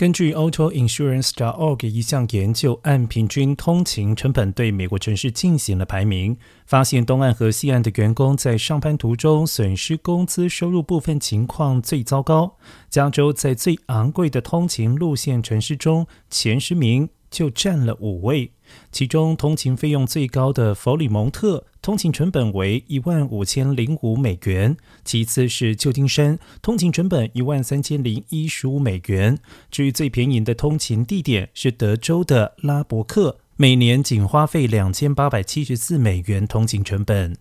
根据 AutoInsurance.org 一项研究，按平均通勤成本对美国城市进行了排名，发现东岸和西岸的员工在上班途中损失工资收入部分情况最糟糕。加州在最昂贵的通勤路线城市中前十名就占了五位。其中，通勤费用最高的佛里蒙特，通勤成本为一万五千零五美元；其次是旧金山，通勤成本一万三千零一十五美元。至于最便宜的通勤地点是德州的拉伯克，每年仅花费两千八百七十四美元通勤成本。